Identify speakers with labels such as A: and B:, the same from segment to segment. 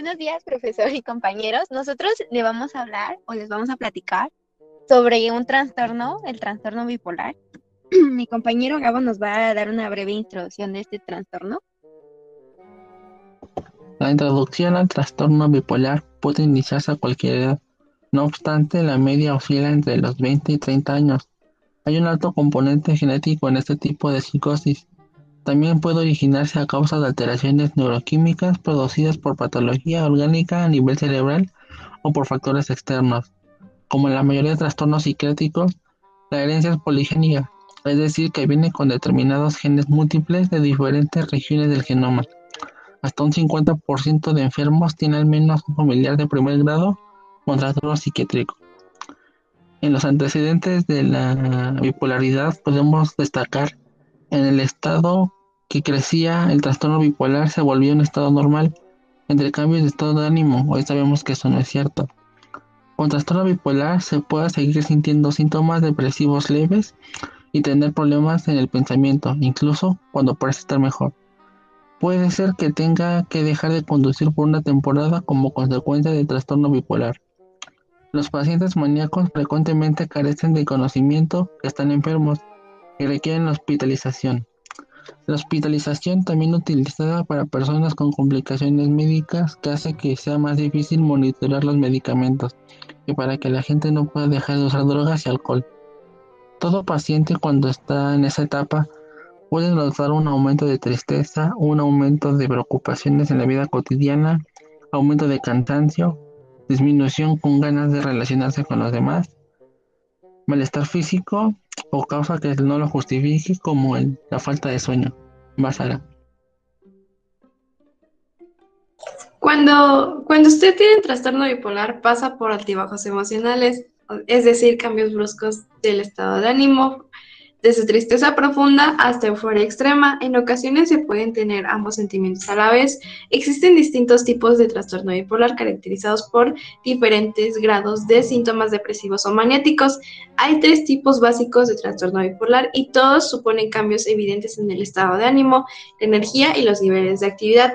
A: Buenos días, profesor y compañeros. Nosotros le vamos a hablar o les vamos a platicar sobre un trastorno, el trastorno bipolar. Mi compañero Gabo nos va a dar una breve introducción de este trastorno.
B: La introducción al trastorno bipolar puede iniciarse a cualquier edad. No obstante, la media oscila entre los 20 y 30 años. Hay un alto componente genético en este tipo de psicosis. También puede originarse a causa de alteraciones neuroquímicas producidas por patología orgánica a nivel cerebral o por factores externos. Como en la mayoría de trastornos psiquiátricos, la herencia es poligénica, es decir, que viene con determinados genes múltiples de diferentes regiones del genoma. Hasta un 50% de enfermos tiene al menos un familiar de primer grado con trastorno psiquiátrico. En los antecedentes de la bipolaridad podemos destacar en el estado que crecía, el trastorno bipolar se volvió un estado normal entre cambios de estado de ánimo. Hoy sabemos que eso no es cierto. Con trastorno bipolar se puede seguir sintiendo síntomas depresivos leves y tener problemas en el pensamiento, incluso cuando parece estar mejor. Puede ser que tenga que dejar de conducir por una temporada como consecuencia del trastorno bipolar. Los pacientes maníacos frecuentemente carecen de conocimiento que están enfermos y requieren hospitalización. La hospitalización también utilizada para personas con complicaciones médicas que hace que sea más difícil monitorar los medicamentos y para que la gente no pueda dejar de usar drogas y alcohol. Todo paciente cuando está en esa etapa puede notar un aumento de tristeza, un aumento de preocupaciones en la vida cotidiana, aumento de cansancio, disminución con ganas de relacionarse con los demás, malestar físico o causa que no lo justifique como la falta de sueño. Basara.
C: Cuando, cuando usted tiene trastorno bipolar pasa por altibajos emocionales, es decir, cambios bruscos del estado de ánimo, desde tristeza profunda hasta euforia extrema, en ocasiones se pueden tener ambos sentimientos a la vez. Existen distintos tipos de trastorno bipolar caracterizados por diferentes grados de síntomas depresivos o maniáticos. Hay tres tipos básicos de trastorno bipolar y todos suponen cambios evidentes en el estado de ánimo, la energía y los niveles de actividad.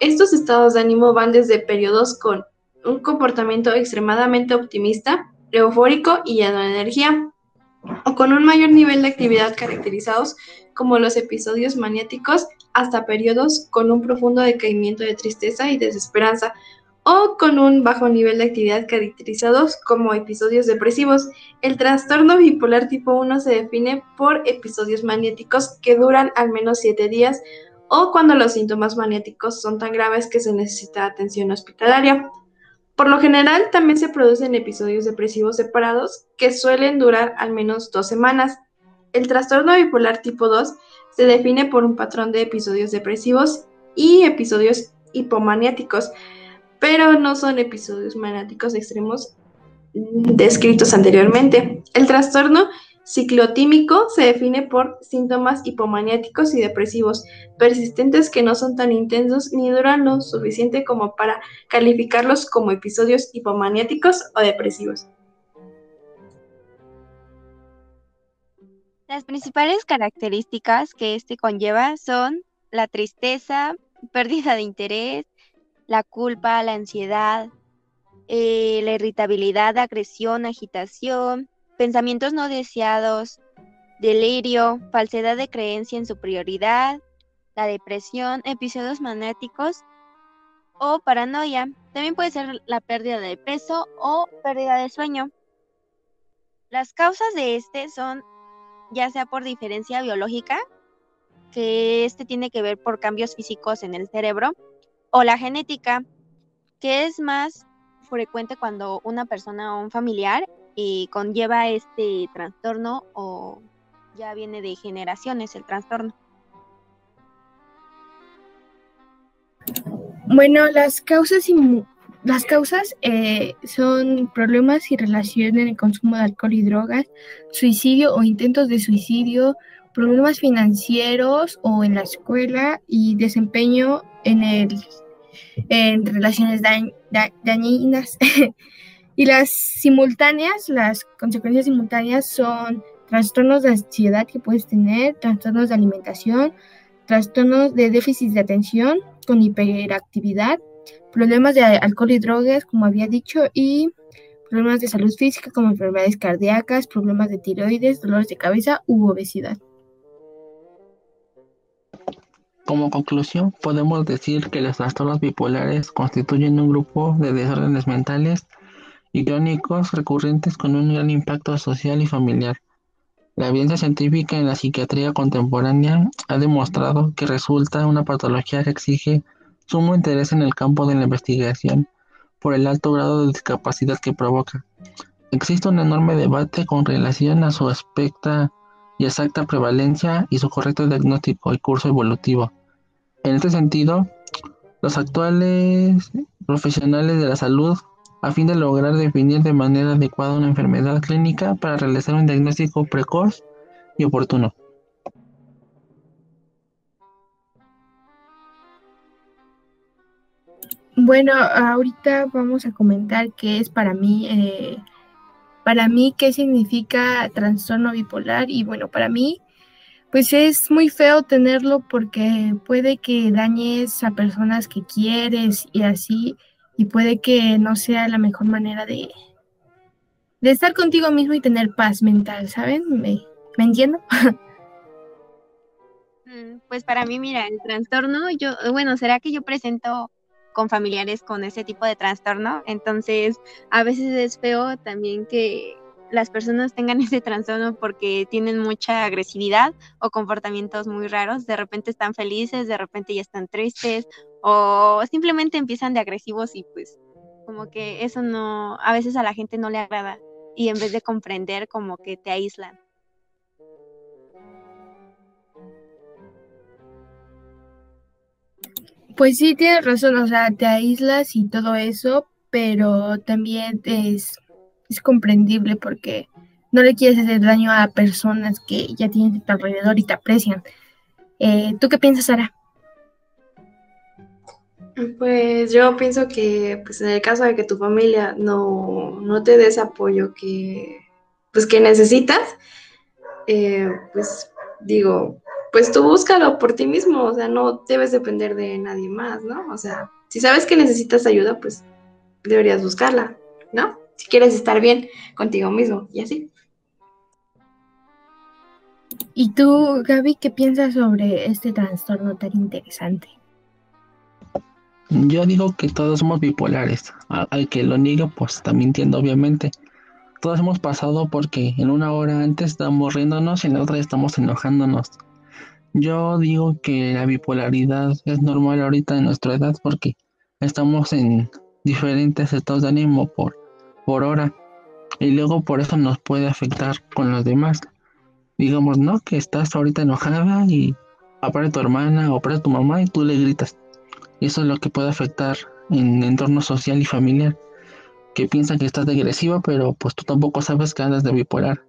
C: Estos estados de ánimo van desde periodos con un comportamiento extremadamente optimista, eufórico y lleno de energía o con un mayor nivel de actividad caracterizados como los episodios maniáticos hasta periodos con un profundo decaimiento de tristeza y desesperanza o con un bajo nivel de actividad caracterizados como episodios depresivos. El trastorno bipolar tipo 1 se define por episodios maniáticos que duran al menos 7 días o cuando los síntomas maniáticos son tan graves que se necesita atención hospitalaria. Por lo general, también se producen episodios depresivos separados que suelen durar al menos dos semanas. El trastorno bipolar tipo 2 se define por un patrón de episodios depresivos y episodios hipomaniáticos, pero no son episodios maniáticos extremos descritos anteriormente. El trastorno Ciclotímico se define por síntomas hipomaniáticos y depresivos persistentes que no son tan intensos ni duran lo suficiente como para calificarlos como episodios hipomaniáticos o depresivos.
A: Las principales características que este conlleva son la tristeza, pérdida de interés, la culpa, la ansiedad, eh, la irritabilidad, agresión, agitación, pensamientos no deseados, delirio, falsedad de creencia en su prioridad, la depresión, episodios magnéticos o paranoia. También puede ser la pérdida de peso o pérdida de sueño. Las causas de este son ya sea por diferencia biológica, que este tiene que ver por cambios físicos en el cerebro, o la genética, que es más frecuente cuando una persona o un familiar y conlleva este trastorno o ya viene de generaciones el trastorno.
D: Bueno, las causas, las causas eh, son problemas y relación en el consumo de alcohol y drogas, suicidio o intentos de suicidio, problemas financieros o en la escuela y desempeño en, el, en relaciones dañinas. Y las simultáneas, las consecuencias simultáneas son trastornos de ansiedad que puedes tener, trastornos de alimentación, trastornos de déficit de atención con hiperactividad, problemas de alcohol y drogas, como había dicho, y problemas de salud física como enfermedades cardíacas, problemas de tiroides, dolores de cabeza u obesidad.
B: Como conclusión, podemos decir que los trastornos bipolares constituyen un grupo de desórdenes mentales y crónicos recurrentes con un gran impacto social y familiar. La evidencia científica en la psiquiatría contemporánea ha demostrado que resulta una patología que exige sumo interés en el campo de la investigación por el alto grado de discapacidad que provoca. Existe un enorme debate con relación a su aspecto y exacta prevalencia y su correcto diagnóstico y curso evolutivo. En este sentido, los actuales profesionales de la salud, a fin de lograr definir de manera adecuada una enfermedad clínica para realizar un diagnóstico precoz y oportuno.
D: Bueno, ahorita vamos a comentar qué es para mí eh, para mí, ¿qué significa trastorno bipolar? Y bueno, para mí, pues es muy feo tenerlo porque puede que dañes a personas que quieres y así, y puede que no sea la mejor manera de, de estar contigo mismo y tener paz mental, ¿saben? ¿Me, ¿me entiendo?
A: Mm, pues para mí, mira, el trastorno, yo, bueno, ¿será que yo presento con familiares con ese tipo de trastorno. Entonces, a veces es feo también que las personas tengan ese trastorno porque tienen mucha agresividad o comportamientos muy raros. De repente están felices, de repente ya están tristes o simplemente empiezan de agresivos y pues como que eso no, a veces a la gente no le agrada y en vez de comprender como que te aíslan.
D: Pues sí, tienes razón, o sea, te aíslas y todo eso, pero también es, es comprendible porque no le quieres hacer daño a personas que ya tienes a tu alrededor y te aprecian. Eh, ¿Tú qué piensas, Sara?
C: Pues yo pienso que pues en el caso de que tu familia no, no te dé ese apoyo que, pues, que necesitas, eh, pues digo, pues tú búscalo por ti mismo, o sea, no debes depender de nadie más, ¿no? O sea, si sabes que necesitas ayuda, pues deberías buscarla, ¿no? Si quieres estar bien contigo mismo y así.
D: ¿Y tú, Gaby, qué piensas sobre este trastorno tan interesante?
B: Yo digo que todos somos bipolares. Al que lo niegue, pues está mintiendo, obviamente. Todos hemos pasado porque en una hora antes estamos riéndonos y en la otra estamos enojándonos. Yo digo que la bipolaridad es normal ahorita en nuestra edad porque estamos en diferentes estados de ánimo por, por hora y luego por eso nos puede afectar con los demás. Digamos, ¿no? Que estás ahorita enojada y aparece tu hermana o aparece tu mamá y tú le gritas. Y eso es lo que puede afectar en entorno social y familiar. Que piensan que estás de agresiva, pero pues tú tampoco sabes que andas de bipolar.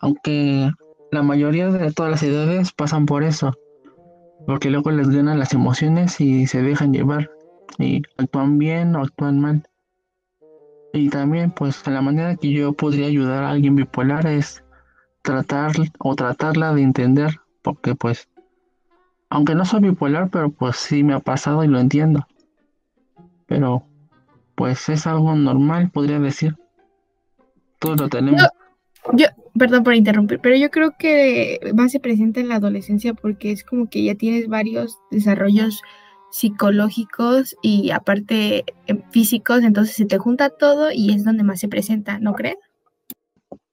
B: Aunque la mayoría de todas las edades pasan por eso, porque luego les ganan las emociones y se dejan llevar y actúan bien o actúan mal. Y también, pues, la manera que yo podría ayudar a alguien bipolar es tratar o tratarla de entender, porque pues, aunque no soy bipolar, pero pues sí me ha pasado y lo entiendo. Pero, pues es algo normal, podría decir. Todos lo tenemos.
D: Yo, perdón por interrumpir, pero yo creo que más se presenta en la adolescencia porque es como que ya tienes varios desarrollos psicológicos y aparte eh, físicos, entonces se te junta todo y es donde más se presenta, ¿no crees?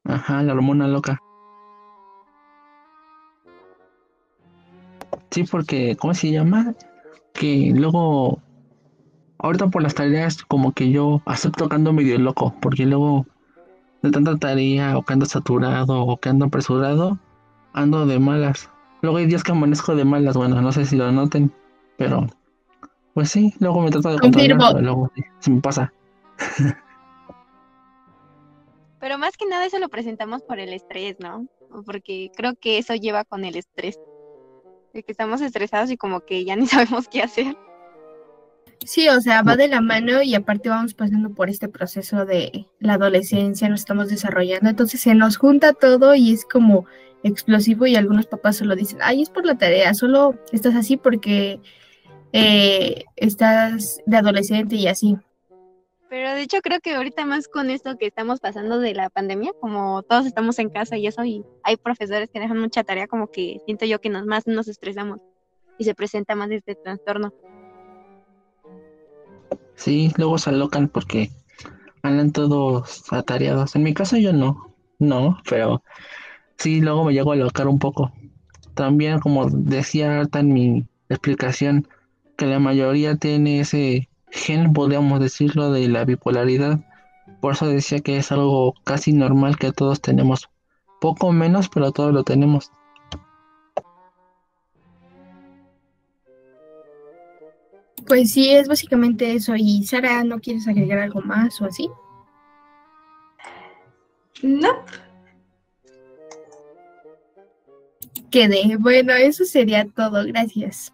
B: Ajá, la hormona loca. Sí, porque, ¿cómo se llama? Que luego, ahorita por las tareas, como que yo acepto que ando medio loco, porque luego de tanta tarea o que ando saturado o que ando apresurado, ando de malas. Luego hay días que amanezco de malas, bueno, no sé si lo noten, pero pues sí, luego me trato de controlar, pero luego sí, se me pasa.
A: pero más que nada eso lo presentamos por el estrés, ¿no? Porque creo que eso lleva con el estrés. De que estamos estresados y como que ya ni sabemos qué hacer.
D: Sí, o sea, va de la mano y aparte vamos pasando por este proceso de la adolescencia, nos estamos desarrollando, entonces se nos junta todo y es como explosivo y algunos papás solo dicen, ay, es por la tarea, solo estás así porque eh, estás de adolescente y así.
A: Pero de hecho creo que ahorita más con esto que estamos pasando de la pandemia, como todos estamos en casa y eso, y hay profesores que dejan mucha tarea, como que siento yo que nos más nos estresamos y se presenta más este trastorno.
B: Sí, luego se alocan porque andan todos atareados. En mi caso yo no, no, pero sí, luego me llego a alocar un poco. También, como decía Arta en mi explicación, que la mayoría tiene ese gen, podríamos decirlo, de la bipolaridad. Por eso decía que es algo casi normal que todos tenemos. Poco menos, pero todos lo tenemos.
D: Pues sí, es básicamente eso. ¿Y Sara, no quieres agregar algo más o así?
C: No.
D: Quedé. Bueno, eso sería todo. Gracias.